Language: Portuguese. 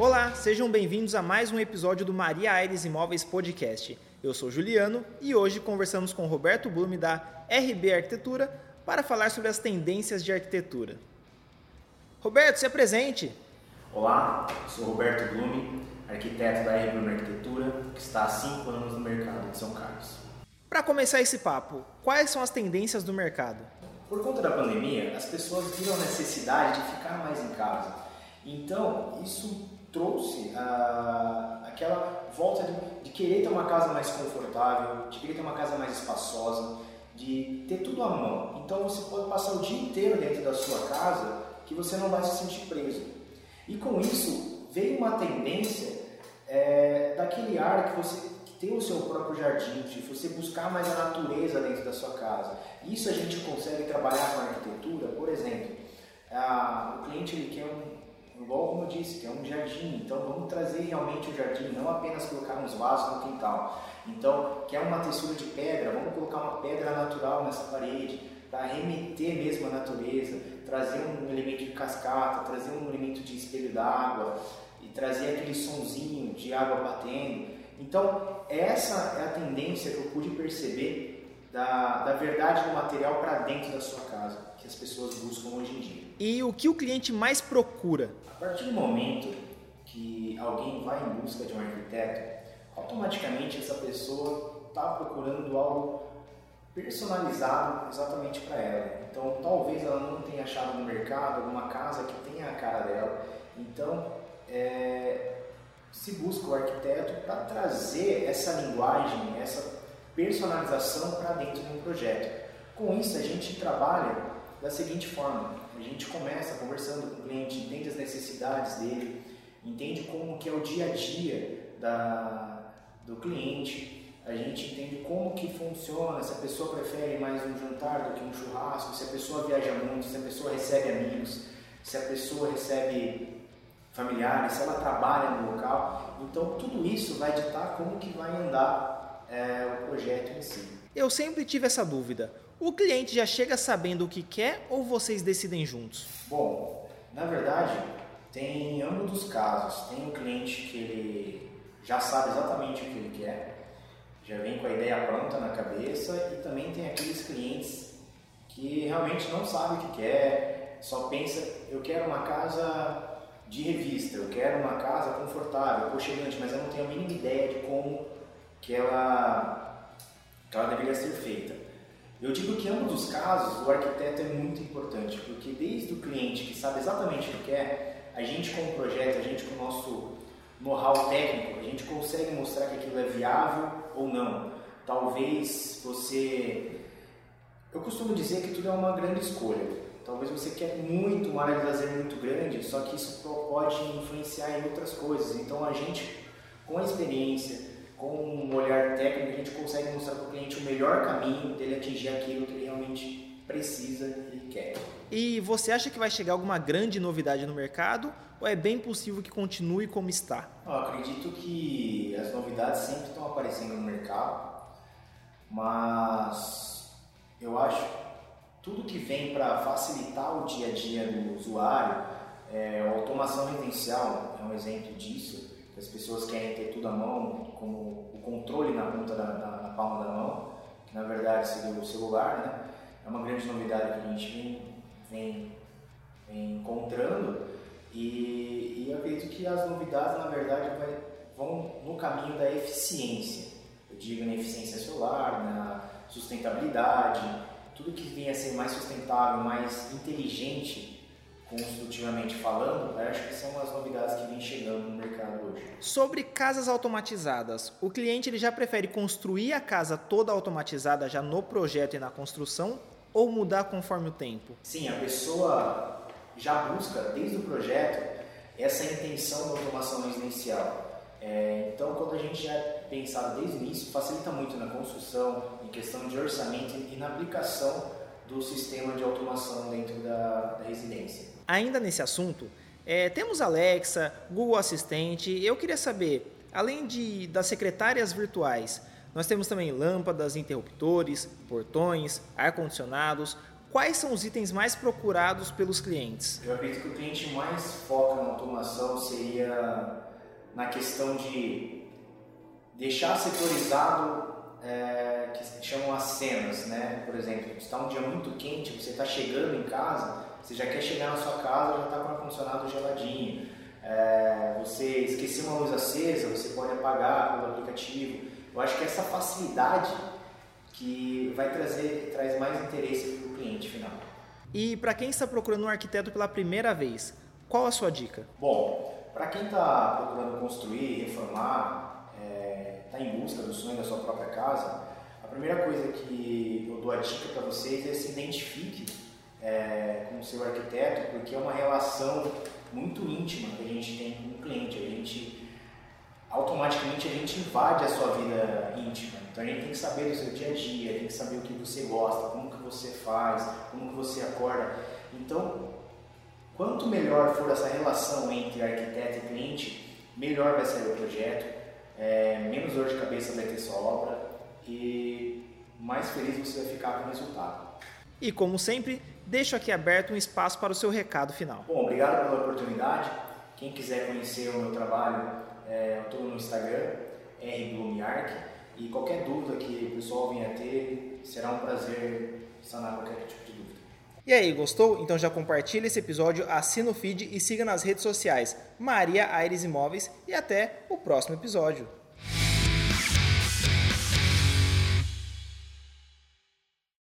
Olá, sejam bem-vindos a mais um episódio do Maria Aires Imóveis Podcast. Eu sou Juliano e hoje conversamos com Roberto Blume da RB Arquitetura para falar sobre as tendências de arquitetura. Roberto, se apresente. Olá, sou Roberto Blume, arquiteto da RB Arquitetura, que está há cinco anos no mercado de São Carlos. Para começar esse papo, quais são as tendências do mercado? Por conta da pandemia, as pessoas viram a necessidade de ficar mais em casa. Então, isso trouxe ah, aquela volta de, de, querer ter uma casa mais confortável, de querer ter uma casa mais espaçosa, de ter tudo à mão. Então você pode passar o dia inteiro dentro da sua casa que você não vai se sentir preso. E com isso veio uma tendência é, daquele ar que você que tem o seu próprio jardim, de você buscar mais a natureza dentro da sua casa. Isso a gente consegue trabalhar com a arquitetura, por exemplo, a, o cliente ele quer um igual como eu disse, que é um jardim, então vamos trazer realmente o jardim, não apenas colocar uns vasos no quintal. Então, quer uma textura de pedra, vamos colocar uma pedra natural nessa parede, para remeter mesmo à natureza, trazer um elemento de cascata, trazer um elemento de espelho d'água e trazer aquele sonzinho de água batendo. Então, essa é a tendência que eu pude perceber da, da verdade do material para dentro da sua casa, que as pessoas buscam hoje em dia. E o que o cliente mais procura? A partir do momento que alguém vai em busca de um arquiteto, automaticamente essa pessoa está procurando algo personalizado exatamente para ela. Então, talvez ela não tenha achado no mercado alguma casa que tenha a cara dela. Então, é, se busca o arquiteto para trazer essa linguagem, essa personalização para dentro de um projeto. Com isso, a gente trabalha da seguinte forma: a gente começa conversando com o cliente, entende as necessidades dele, entende como que é o dia a dia da, do cliente, a gente entende como que funciona, se a pessoa prefere mais um jantar do que um churrasco, se a pessoa viaja muito, se a pessoa recebe amigos, se a pessoa recebe familiares, se ela trabalha no local. Então tudo isso vai ditar como que vai andar é, o projeto em si. Eu sempre tive essa dúvida. O cliente já chega sabendo o que quer ou vocês decidem juntos? Bom, na verdade, tem ambos dos casos. Tem um cliente que ele já sabe exatamente o que ele quer, já vem com a ideia pronta na cabeça, e também tem aqueles clientes que realmente não sabem o que quer, só pensa, eu quero uma casa de revista, eu quero uma casa confortável, aconchegante, mas eu não tenho a mínima ideia de como que ela, que ela deveria ser feita. Eu digo que em ambos os casos o arquiteto é muito importante, porque desde o cliente que sabe exatamente o que quer, a gente com o projeto, a gente com o nosso know-how técnico, a gente consegue mostrar que aquilo é viável ou não. Talvez você. Eu costumo dizer que tudo é uma grande escolha. Talvez você quer muito uma área de lazer muito grande, só que isso pode influenciar em outras coisas. Então a gente, com a experiência, com um olhar técnico, a gente consegue mostrar para o cliente o melhor caminho dele atingir aquilo que ele realmente precisa e quer. E você acha que vai chegar alguma grande novidade no mercado ou é bem possível que continue como está? Eu acredito que as novidades sempre estão aparecendo no mercado, mas eu acho tudo que vem para facilitar o dia a dia do usuário, é, a automação residencial é um exemplo disso as pessoas querem ter tudo à mão, como o controle na ponta da, na, na palma da mão, que na verdade seria o celular, né? É uma grande novidade que a gente vem, vem, vem encontrando e, e acredito que as novidades, na verdade, vai, vão no caminho da eficiência. Eu digo na eficiência solar, na sustentabilidade, tudo que venha a ser mais sustentável, mais inteligente construtivamente falando, acho que são as novidades que vêm chegando no mercado hoje. Sobre casas automatizadas, o cliente ele já prefere construir a casa toda automatizada já no projeto e na construção ou mudar conforme o tempo? Sim, a pessoa já busca desde o projeto essa intenção da automação residencial. É, então, quando a gente já é pensado desde o início, facilita muito na construção, em questão de orçamento e na aplicação do sistema de automação dentro da, da residência. Ainda nesse assunto, é, temos Alexa, Google Assistente. Eu queria saber, além de das secretárias virtuais, nós temos também lâmpadas, interruptores, portões, ar-condicionados. quais são os itens mais procurados pelos clientes? Eu acredito que o cliente mais foca na automação seria na questão de deixar setorizado é, que chamam as cenas, né? Por exemplo, está um dia muito quente, você está chegando em casa, você já quer chegar na sua casa, já está com o ar-condicionado geladinho. É, você esqueceu uma luz acesa, você pode apagar pelo aplicativo. Eu acho que essa facilidade que vai trazer traz mais interesse para o cliente final. E para quem está procurando um arquiteto pela primeira vez, qual a sua dica? Bom, para quem está procurando construir, reformar, está em busca do sonho da sua própria casa, a primeira coisa que eu dou a dica para vocês é se identifique é, com o seu arquiteto, porque é uma relação muito íntima que a gente tem com o cliente. A gente automaticamente a gente invade a sua vida íntima. Então a gente tem que saber do seu dia a dia, tem que saber o que você gosta, como que você faz, como que você acorda. Então, quanto melhor for essa relação entre arquiteto e cliente, melhor vai ser o projeto, é, menos dor de cabeça vai ter sua obra e mais feliz você vai ficar com o resultado. E como sempre, deixo aqui aberto um espaço para o seu recado final. Bom, obrigado pela oportunidade. Quem quiser conhecer o meu trabalho, é, eu estou no Instagram, rblumiarc, e qualquer dúvida que o pessoal venha ter, será um prazer sanar qualquer tipo de. E aí, gostou? Então já compartilha esse episódio, assina o feed e siga nas redes sociais Maria Aires Imóveis e até o próximo episódio.